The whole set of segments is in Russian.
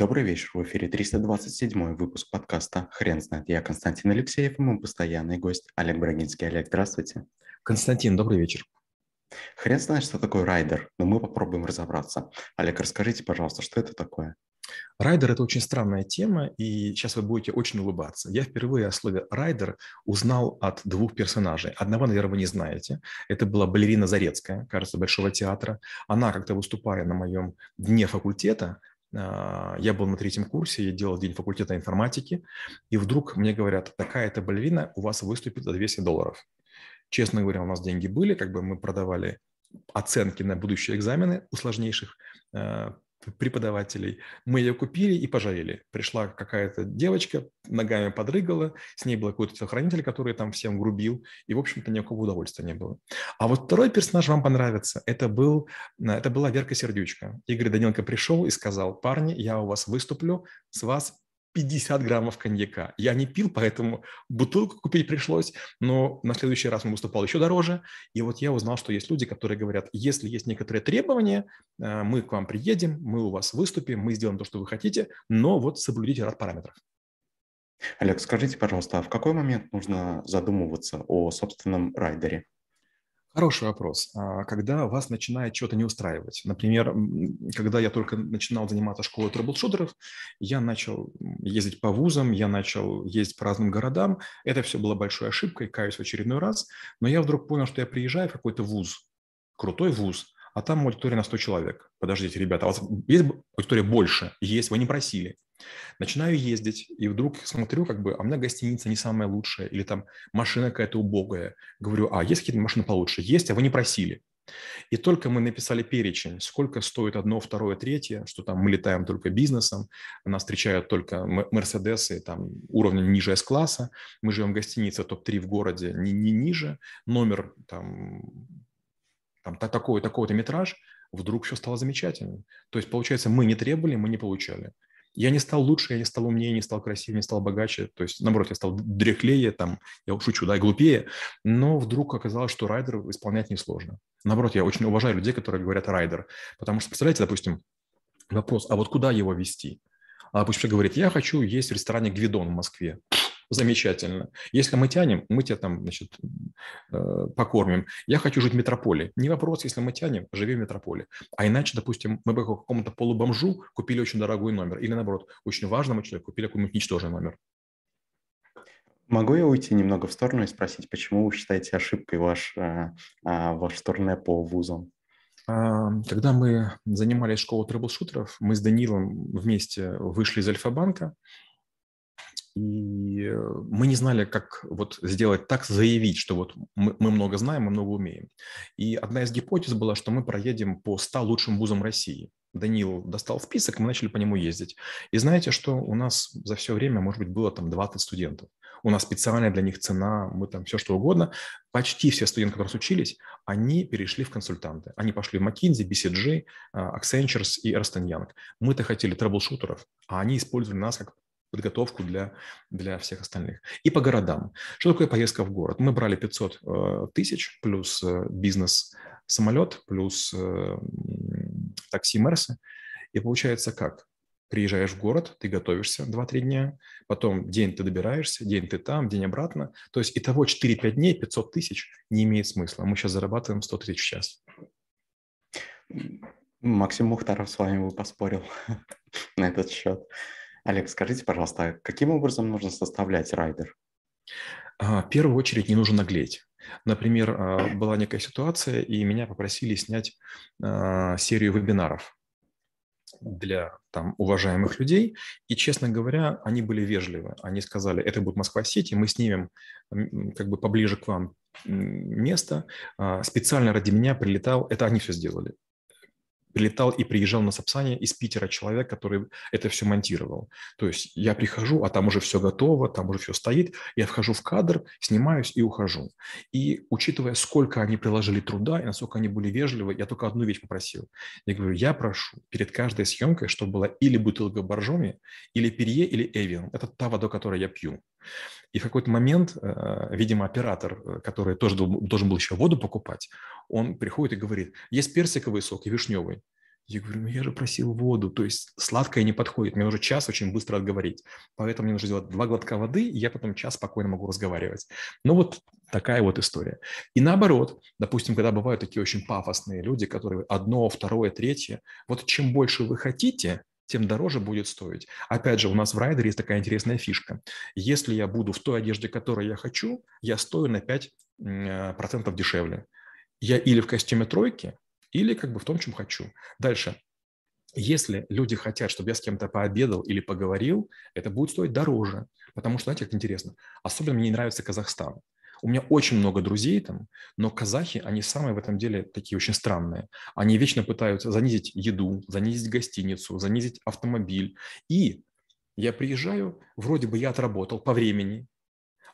Добрый вечер, в эфире 327 выпуск подкаста «Хрен знает». Я Константин Алексеев и мой постоянный гость Олег Брагинский. Олег, здравствуйте. Константин, добрый вечер. Хрен знает, что такое райдер, но мы попробуем разобраться. Олег, расскажите, пожалуйста, что это такое? Райдер – это очень странная тема, и сейчас вы будете очень улыбаться. Я впервые о слове райдер узнал от двух персонажей. Одного, наверное, вы не знаете. Это была балерина Зарецкая, кажется, Большого театра. Она, как-то выступая на моем дне факультета, я был на третьем курсе, я делал день факультета информатики, и вдруг мне говорят, такая-то балерина у вас выступит за 200 долларов. Честно говоря, у нас деньги были, как бы мы продавали оценки на будущие экзамены у сложнейших а, преподавателей. Мы ее купили и пожалели. Пришла какая-то девочка, ногами подрыгала, с ней был какой-то телохранитель, который там всем грубил, и, в общем-то, никакого удовольствия не было. А вот второй персонаж вам понравится. Это, был, это была Верка Сердючка. Игорь Данилко пришел и сказал, парни, я у вас выступлю, с вас 50 граммов коньяка. Я не пил, поэтому бутылку купить пришлось, но на следующий раз он выступал еще дороже. И вот я узнал, что есть люди, которые говорят, если есть некоторые требования, э, мы к вам приедем, мы у вас выступим, мы сделаем то, что вы хотите, но вот соблюдите ряд параметров. Олег, скажите, пожалуйста, а в какой момент нужно задумываться о собственном райдере? Хороший вопрос. А когда вас начинает что-то не устраивать. Например, когда я только начинал заниматься школой трэблшутеров, я начал ездить по вузам, я начал ездить по разным городам. Это все было большой ошибкой, каюсь в очередной раз. Но я вдруг понял, что я приезжаю в какой-то вуз, крутой вуз, а там аудитория на 100 человек. Подождите, ребята, а у вас есть аудитория больше? Есть, вы не просили. Начинаю ездить, и вдруг смотрю, как бы, а у меня гостиница не самая лучшая, или там машина какая-то убогая. Говорю, а есть какие-то машины получше? Есть, а вы не просили. И только мы написали перечень, сколько стоит одно, второе, третье, что там мы летаем только бизнесом, нас встречают только Мерседесы там уровня ниже С-класса, мы живем в гостинице топ-3 в городе, не, не ниже, номер там, там такой, такой-то метраж, вдруг все стало замечательным. То есть, получается, мы не требовали, мы не получали. Я не стал лучше, я не стал умнее, не стал красивее, не стал богаче. То есть, наоборот, я стал дряхлее, там, я шучу, да, и глупее. Но вдруг оказалось, что райдер исполнять несложно. Наоборот, я очень уважаю людей, которые говорят райдер. Потому что, представляете, допустим, вопрос, а вот куда его вести? А пусть говорит, я хочу есть в ресторане «Гвидон» в Москве замечательно. Если мы тянем, мы тебя там, значит, э, покормим. Я хочу жить в метрополе. Не вопрос, если мы тянем, живи в метрополе. А иначе, допустим, мы бы какому-то полубомжу купили очень дорогой номер. Или наоборот, очень важному человеку купили какой-нибудь ничтожный номер. Могу я уйти немного в сторону и спросить, почему вы считаете ошибкой ваш, э, а, ваш турне по вузам? А, когда мы занимались школой трэблшутеров, мы с Данилом вместе вышли из Альфа-банка, и э, мы не знали, как вот сделать так, заявить, что вот мы, мы много знаем, мы много умеем. И одна из гипотез была, что мы проедем по 100 лучшим вузам России. Данил достал список, мы начали по нему ездить. И знаете, что у нас за все время, может быть, было там 20 студентов. У нас специальная для них цена, мы там все что угодно. Почти все студенты, которые учились, они перешли в консультанты. Они пошли в McKinsey, BCG, а, Accenture и Ernst Young. Мы-то хотели трэблшутеров, а они использовали нас как подготовку для, для всех остальных. И по городам. Что такое поездка в город? Мы брали 500 э, тысяч плюс э, бизнес-самолет, плюс э, такси Мерсы. И получается как? Приезжаешь в город, ты готовишься 2-3 дня, потом день ты добираешься, день ты там, день обратно. То есть итого 4-5 дней, 500 тысяч не имеет смысла. Мы сейчас зарабатываем 100 тысяч в час. Максим Мухтаров с вами бы поспорил на этот счет. Олег, скажите, пожалуйста, а каким образом нужно составлять райдер? А, в первую очередь не нужно наглеть. Например, а, была некая ситуация, и меня попросили снять серию вебинаров для там, уважаемых людей. И, честно говоря, они были вежливы. Они сказали, это будет Москва-Сити, мы снимем как бы поближе к вам место. Специально ради меня прилетал, это они все сделали прилетал и приезжал на Сапсане из Питера человек, который это все монтировал. То есть я прихожу, а там уже все готово, там уже все стоит, я вхожу в кадр, снимаюсь и ухожу. И учитывая, сколько они приложили труда и насколько они были вежливы, я только одну вещь попросил. Я говорю, я прошу перед каждой съемкой, чтобы была или бутылка боржоми, или перье, или эвиан. Это та вода, которую я пью. И в какой-то момент, э, видимо, оператор, э, который тоже должен был еще воду покупать, он приходит и говорит, есть персиковый сок и вишневый. Я говорю, ну я же просил воду, то есть сладкое не подходит, мне нужно час очень быстро отговорить. Поэтому мне нужно сделать два глотка воды, и я потом час спокойно могу разговаривать. Ну вот такая вот история. И наоборот, допустим, когда бывают такие очень пафосные люди, которые одно, второе, третье, вот чем больше вы хотите, тем дороже будет стоить. Опять же, у нас в райдере есть такая интересная фишка. Если я буду в той одежде, которую я хочу, я стою на 5% э, дешевле. Я или в костюме тройки, или как бы в том, чем хочу. Дальше. Если люди хотят, чтобы я с кем-то пообедал или поговорил, это будет стоить дороже. Потому что, знаете, как интересно, особенно мне не нравится Казахстан. У меня очень много друзей там, но казахи, они самые в этом деле такие очень странные. Они вечно пытаются занизить еду, занизить гостиницу, занизить автомобиль. И я приезжаю, вроде бы я отработал по времени,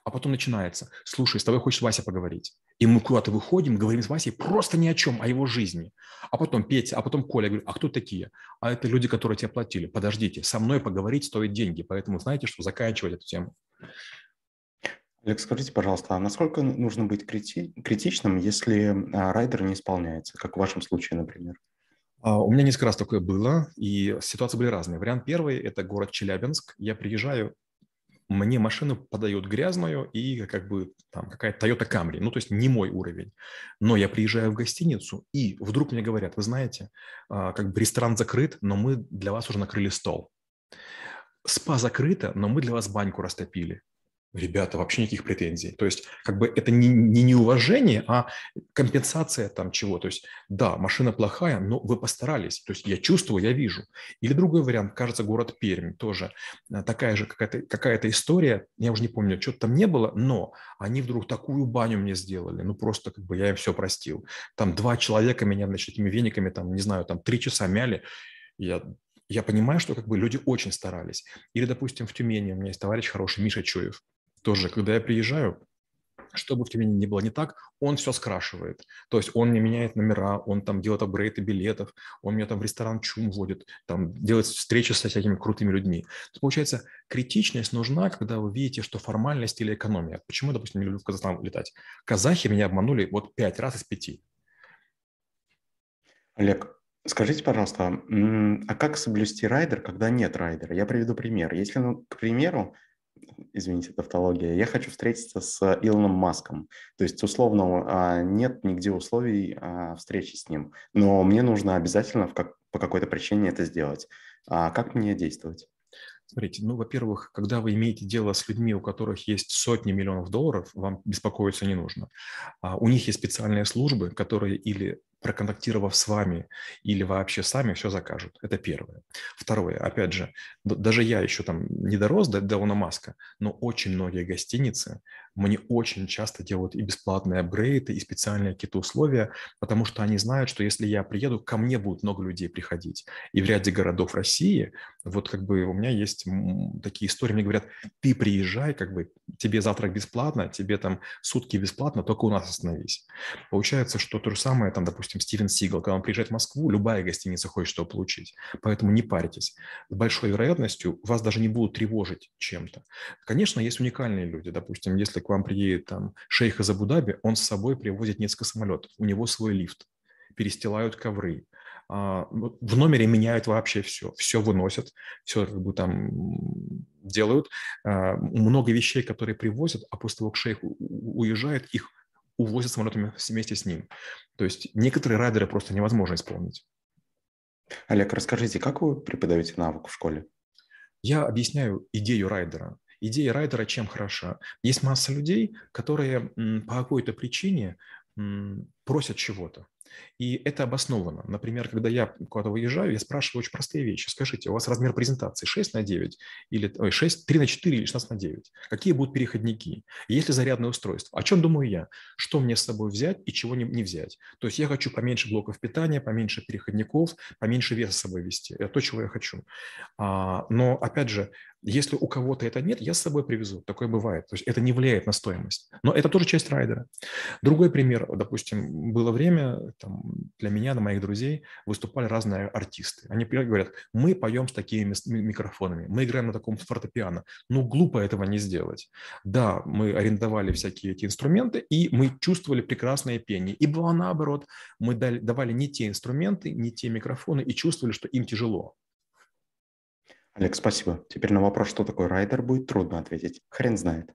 а потом начинается, слушай, с тобой хочет Вася поговорить. И мы куда-то выходим, говорим с Васей просто ни о чем, о его жизни. А потом Петя, а потом Коля говорит, а кто такие? А это люди, которые тебе платили. Подождите, со мной поговорить стоит деньги, поэтому знаете, что заканчивать эту тему. Олег, скажите, пожалуйста, а насколько нужно быть крити- критичным, если а, райдер не исполняется, как в вашем случае, например? А, у меня несколько раз такое было, и ситуации были разные. Вариант первый – это город Челябинск. Я приезжаю, мне машину подают грязную и как бы там какая-то Toyota Camry, ну то есть не мой уровень. Но я приезжаю в гостиницу и вдруг мне говорят, вы знаете, а, как бы ресторан закрыт, но мы для вас уже накрыли стол. Спа закрыто, но мы для вас баньку растопили ребята, вообще никаких претензий. То есть как бы это не, не неуважение, а компенсация там чего. То есть да, машина плохая, но вы постарались. То есть я чувствую, я вижу. Или другой вариант, кажется, город Пермь тоже. Э, такая же какая-то какая история, я уже не помню, что-то там не было, но они вдруг такую баню мне сделали. Ну просто как бы я им все простил. Там два человека меня, значит, этими вениками, там, не знаю, там три часа мяли. Я я понимаю, что как бы люди очень старались. Или, допустим, в Тюмени у меня есть товарищ хороший, Миша Чуев тоже, когда я приезжаю, что бы в Тюмени не было не так, он все скрашивает. То есть он не меняет номера, он там делает апгрейды билетов, он меня там в ресторан чум водит, там делает встречи со всякими крутыми людьми. То, получается, критичность нужна, когда вы видите, что формальность или экономия. Почему, допустим, не люблю в Казахстан летать? Казахи меня обманули вот пять раз из пяти. Олег, скажите, пожалуйста, а как соблюсти райдер, когда нет райдера? Я приведу пример. Если, ну, к примеру, извините, тавтология, я хочу встретиться с Илоном Маском. То есть, условно, а, нет нигде условий а, встречи с ним, но мне нужно обязательно по какой-то причине это сделать. А как мне действовать? Смотрите, ну, во-первых, когда вы имеете дело с людьми, у которых есть сотни миллионов долларов, вам беспокоиться не нужно. у них есть специальные службы, которые или проконтактировав с вами или вообще сами все закажут. Это первое. Второе, опять же, даже я еще там не дорос до Илона Маска, но очень многие гостиницы мне очень часто делают и бесплатные апгрейды, и специальные какие-то условия, потому что они знают, что если я приеду, ко мне будет много людей приходить. И в ряде городов России, вот как бы у меня есть такие истории, мне говорят, ты приезжай, как бы тебе завтрак бесплатно, тебе там сутки бесплатно, только у нас остановись. Получается, что то же самое, там, допустим, Стивен Сигал, когда он приезжает в Москву, любая гостиница хочет что получить. Поэтому не парьтесь. С большой вероятностью вас даже не будут тревожить чем-то. Конечно, есть уникальные люди. Допустим, если к вам приедет там шейх из Абу-Даби, он с собой привозит несколько самолетов, у него свой лифт, перестилают ковры, а, в номере меняют вообще все, все выносят, все как бы там делают. А, много вещей, которые привозят, а после того, как шейх уезжает, их увозят самолетами вместе с ним. То есть некоторые райдеры просто невозможно исполнить. Олег, расскажите, как вы преподаете навык в школе? Я объясняю идею райдера. Идея райдера чем хороша? Есть масса людей, которые по какой-то причине просят чего-то. И это обосновано. Например, когда я куда-то выезжаю, я спрашиваю очень простые вещи. Скажите, у вас размер презентации 6 на 9 или ой, 6, 3 на 4 или 16 на 9? Какие будут переходники? Есть ли зарядное устройство? О чем думаю я? Что мне с собой взять и чего не, не взять? То есть я хочу поменьше блоков питания, поменьше переходников, поменьше веса с собой вести. Это то, чего я хочу. А, но, опять же, Если у кого-то это нет, я с собой привезу. Такое бывает. То есть это не влияет на стоимость. Но это тоже часть райдера. Другой пример. Допустим, было время, там, для меня, на моих друзей выступали разные артисты. Они говорят, мы поем с такими микрофонами, мы играем на таком фортепиано. Ну, глупо этого не сделать. Да, мы арендовали всякие эти инструменты, и мы чувствовали прекрасное пение. И было наоборот. Мы давали не те инструменты, не те микрофоны, и чувствовали, что им тяжело. Олег, спасибо. Теперь на вопрос, что такое райдер, будет трудно ответить. Хрен знает.